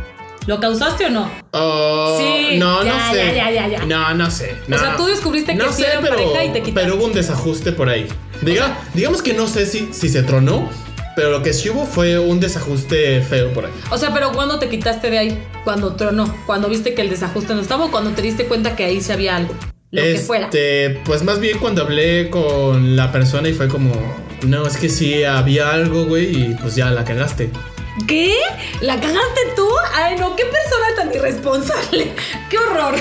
¿Lo causaste o no? oh, Sí, no, ya, no sé. ya, ya, ya. No, no sé. O sea, no. tú descubriste que No sí sé, eran pero, pareja y te quitaste. Pero hubo un desajuste por ahí. Diga, digamos que no sé si, si se tronó, pero lo que sí hubo fue un desajuste feo por ahí. O sea, pero ¿cuándo te quitaste de ahí? Cuando tronó, cuando viste que el desajuste no estaba o cuando te diste cuenta que ahí se había algo. Lo que fuera. Este, pues más bien cuando hablé con la persona y fue como, no, es que sí había algo, güey, y pues ya la cagaste. ¿Qué? ¿La cagaste tú? Ay, no, qué persona tan irresponsable. [laughs] Qué horror.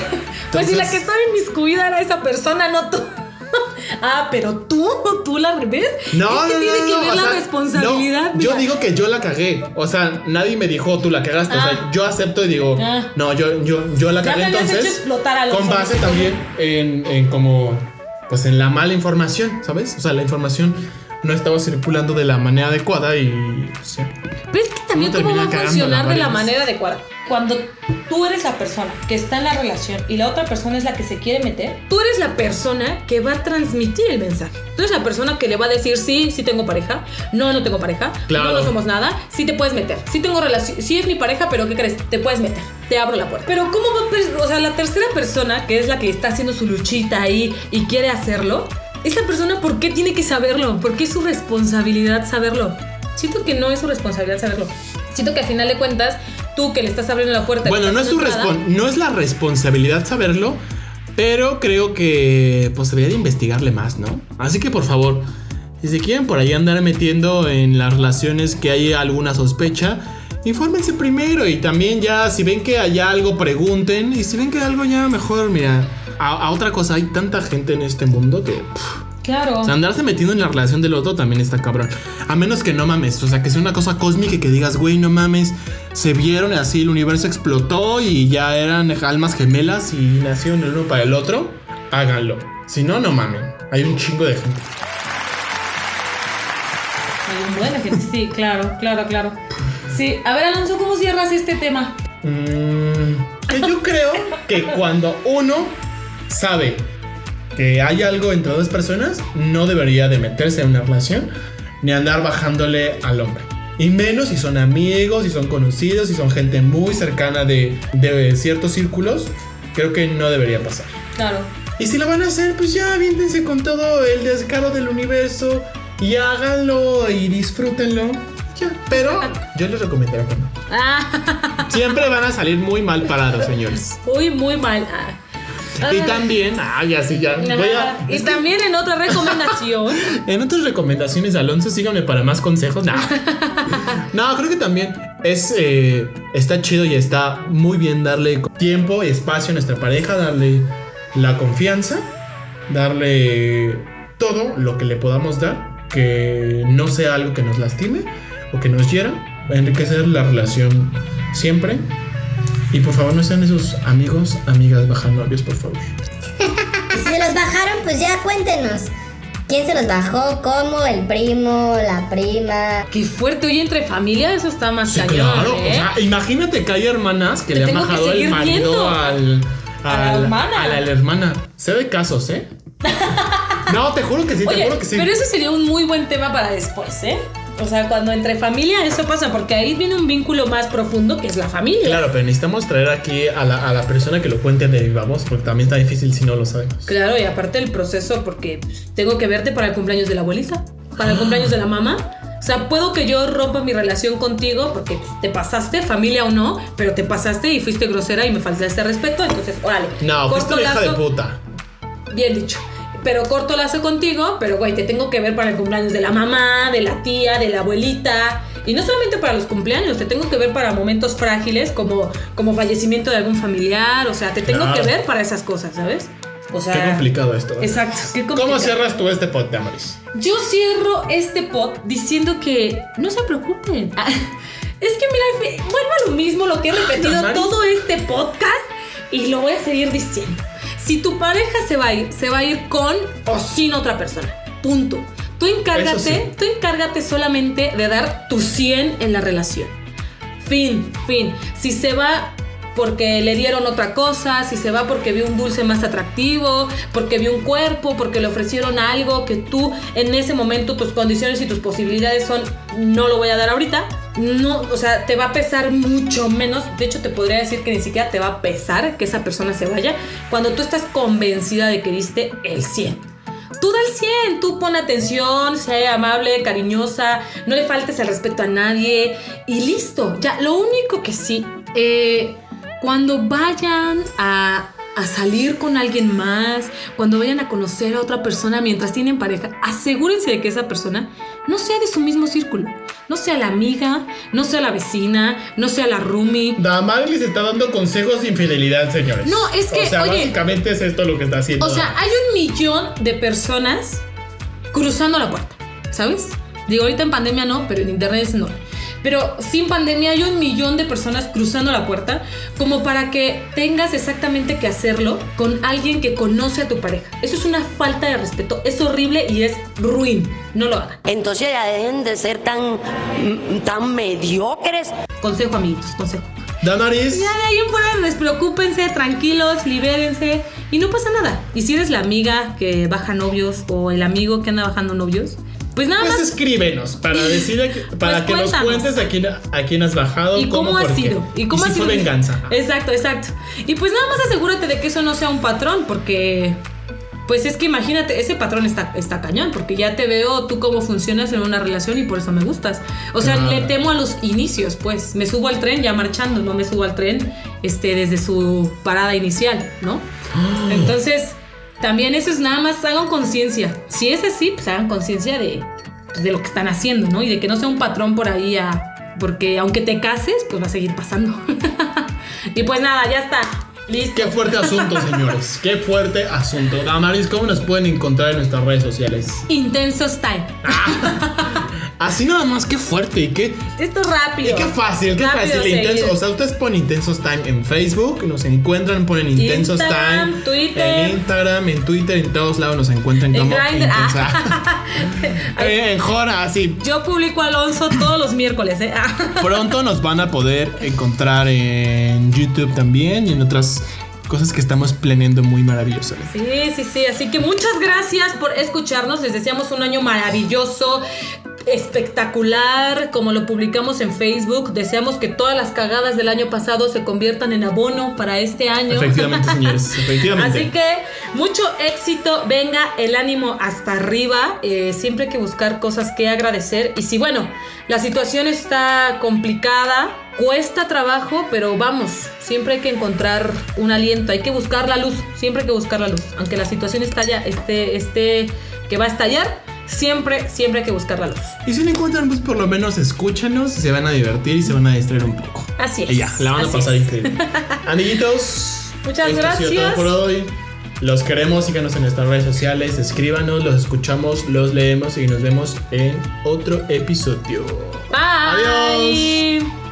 pues si la que estaba inmiscuida era esa persona, no tú. [laughs] ah, pero tú, [laughs] tú la ves. No, es que no, tiene no, que no, ver la sea, responsabilidad. yo digo que yo la cagué. O sea, nadie me dijo tú la cagaste. O sea, Ah. yo acepto y digo, Ah. no, yo, yo, yo la Ya cagué me habías entonces. hecho explotar a los con base también en, en como, pues en la mala información, ¿sabes? O sea, la información no estaba circulando de la manera adecuada y. sea, Pero es que también cómo va a funcionar de la manera adecuada. Cuando tú eres la persona que está en la relación y la otra persona es la que se quiere meter, tú eres la persona que va a transmitir el mensaje. Tú eres la persona que le va a decir, sí, sí tengo pareja, no, no tengo pareja, Claro. no, no somos nada, sí te puedes meter, sí tengo relación, sí es mi pareja, pero ¿qué crees? Te puedes meter, te abro la puerta. Pero ¿cómo va o sea, la tercera persona, que es la que está haciendo su luchita ahí y quiere hacerlo, esa persona, ¿por qué tiene que saberlo? ¿Por qué es su responsabilidad saberlo? Siento que no es su responsabilidad saberlo. Siento que al final de cuentas, tú que le estás abriendo la puerta. Bueno, no es, respon- no es la responsabilidad saberlo, pero creo que pues debería de investigarle más, ¿no? Así que por favor, si se quieren por ahí andar metiendo en las relaciones que hay alguna sospecha, infórmense primero y también ya si ven que hay algo pregunten y si ven que hay algo ya mejor, mira, a, a otra cosa, hay tanta gente en este mundo que... pff, Claro. o sea, andarse metiendo en la relación del otro también está cabrón. A menos que no mames. O sea, que sea una cosa cósmica y que digas, güey, no mames. Se vieron así, el universo explotó y ya eran almas gemelas y nacieron el uno para el otro. Háganlo. Si no, no mamen. Hay un chingo de gente. Hay un buen gente, sí, claro, claro, claro. Sí, a ver, Alonso, ¿cómo cierras este tema? Mm, que yo creo que cuando uno sabe que hay algo entre dos personas, no debería de meterse en una relación ni andar bajándole al hombre. Y menos si son amigos, si son conocidos, si son gente muy cercana de, de ciertos círculos, creo que no debería pasar. Claro. Y si lo van a hacer, pues ya aviéntense con todo el descaro del universo y háganlo y disfrútenlo. Ya, pero yo les recomendaría que no. Ah, [laughs] Siempre van a salir muy mal parados, señores. muy, muy mal. Y también, ah, ya sí, ya. Voy a, y es que también en otra recomendación. [laughs] en otras recomendaciones, Alonso, síganme para más consejos. No, [laughs] no creo que también es eh, está chido y está muy bien darle tiempo y espacio a nuestra pareja, darle la confianza, darle todo lo que le podamos dar, que no sea algo que nos lastime o que nos hiera, enriquecer la relación siempre. Y por favor no sean esos amigos, amigas bajanovios, por favor. [laughs] Si se los bajaron, pues ya cuéntenos. ¿Quién se los bajó? ¿Cómo? ¿El primo? ¿La prima? Qué fuerte, oye, entre familia eso está más Sí, cañón, claro. ¿eh? O sea, imagínate que hay hermanas que Te le han bajado el marido viendo. al, A la al- hermana. A la, hermana. Sé de casos, ¿eh? [laughs] no, te juro que sí, te juro que sí. pero ese sería un muy buen tema para después, ¿eh? O sea, cuando entre familia eso pasa, porque ahí viene un vínculo más profundo que es la familia. Claro, pero necesitamos traer aquí a la, a la persona que lo cuente de viva voz, porque también está difícil si no lo sabemos. Claro, y aparte el proceso, porque tengo que verte para el cumpleaños de la abuelita, para el cumpleaños de la mamá. O sea, puedo que yo rompa mi relación contigo porque te pasaste, familia o no, pero te pasaste y fuiste grosera y me faltaste respeto, entonces, órale. No, fuiste corto hija de lazo. puta. Bien dicho. Pero corto lazo contigo, pero güey, te tengo que ver para el cumpleaños de la mamá, de la tía, de la abuelita. Y no solamente para los cumpleaños, te tengo que ver para momentos frágiles como, como fallecimiento de algún familiar. O sea, te tengo Claro. que ver para esas cosas, ¿sabes? O sea. Qué complicado esto. ¿eh? Exacto, qué complicado. ¿Cómo cierras tú este pod, Amaris? Yo cierro este pod diciendo que no se preocupen. Ah, Es que mira, vuelvo a lo mismo, lo que he repetido Damaris. todo este podcast y lo voy a seguir diciendo. Si tu pareja se va a ir, se va a ir con o sin otra persona. Punto. Tú encárgate, sí. tú encárgate solamente de dar tu 100 en la relación. Fin, fin. Si se va porque le dieron otra cosa, si se va porque vio un dulce más atractivo, porque vio un cuerpo, porque le ofrecieron algo que tú en ese momento tus condiciones y tus posibilidades son no lo voy a dar ahorita. No, o sea, te va a pesar mucho menos. De hecho, te podría decir que ni siquiera te va a pesar que esa persona se vaya cuando tú estás convencida de que diste el 100. Tú da el 100, tú pon atención, sea amable, cariñosa, no le faltes el respeto a nadie y listo. Ya, lo único que sí, eh, cuando vayan a, a salir con alguien más, cuando vayan a conocer a otra persona mientras tienen pareja, asegúrense de que esa persona no sea de su mismo círculo. No sea la amiga, no sea la vecina, no sea la roomie. Damaris les está dando consejos de infidelidad, señores. No, es que, O sea, oye, básicamente es esto lo que está haciendo. O sea, hay un millón de personas cruzando la puerta, ¿sabes? Digo, ahorita en pandemia no, pero en internet es no. Pero sin pandemia hay un millón de personas cruzando la puerta como para que tengas exactamente que hacerlo con alguien que conoce a tu pareja. Eso es una falta de respeto, es horrible y es ruin. No lo hagan. Entonces ya dejen de ser tan, mm, tan mediocres. Consejo, amiguitos, consejo. Damaris. Ya de ahí en fuera despreocúpense, tranquilos, libérense y no pasa nada. Y si eres la amiga que baja novios o el amigo que anda bajando novios, pues nada Pues más escríbenos para decir para Pues que nos cuentes a quién, a quién has bajado ¿Y cómo, por ha qué. sido? ¿Y cómo ha sido? fue venganza. Exacto, exacto. Y pues nada más asegúrate de que eso no sea un patrón, porque. Pues es que imagínate, ese patrón está, está cañón, porque ya te veo tú cómo funcionas en una relación y por eso me gustas. O sea, le temo a los inicios, pues. Me subo al tren ya marchando, no me subo al tren este, desde su parada inicial, ¿no? [gasps] Entonces, también eso es nada más, hagan conciencia. Si es así, pues hagan conciencia de, de lo que están haciendo, ¿no? Y de que no sea un patrón por ahí a, porque aunque te cases, pues va a seguir pasando. [laughs] y pues nada, ya está. Listo. Qué fuerte asunto, [laughs] señores. Qué fuerte asunto. Damaris, ¿cómo nos pueden encontrar en nuestras redes sociales? Intensos [laughs] time. Así nada más, qué fuerte y qué, Esto es rápido. y qué fácil, qué Rápido fácil. Intenso. O sea, ustedes ponen Intensos Time en Facebook, nos encuentran, ponen Intensos Instagram, Time. Twitter. En Instagram, en Twitter, en todos lados nos encuentran En como ah. [laughs] En Jora, sí. Yo publico a Alonso todos los miércoles, ¿eh? [laughs] Pronto nos van a poder encontrar en YouTube también y en otras cosas que estamos planeando muy maravillosas. Sí, sí, sí. Así que muchas gracias por escucharnos. Les deseamos un año maravilloso, espectacular, como lo publicamos en Facebook. Deseamos que todas las cagadas del año pasado se conviertan en abono para este año. Efectivamente, [laughs] señores. Efectivamente. Así que mucho éxito, venga el ánimo hasta arriba. Eh, siempre hay que buscar cosas que agradecer. Y si, bueno, la situación está complicada, cuesta trabajo, pero vamos, siempre hay que encontrar un aliento, hay que buscar la luz, siempre hay que buscar la luz. Aunque la situación estalla, este, este que va a estallar, siempre, siempre hay que buscar la luz. Y si no encuentran luz, por lo menos escúchanos, se van a divertir y se van a distraer un poco. Así es. Y ya, la van a pasar es. increíble. [laughs] Amiguitos, Muchas esto ha sido gracias. todo por hoy. Los queremos, síganos en nuestras redes sociales, escríbanos, los escuchamos, los leemos y nos vemos en otro episodio. Bye. Adiós.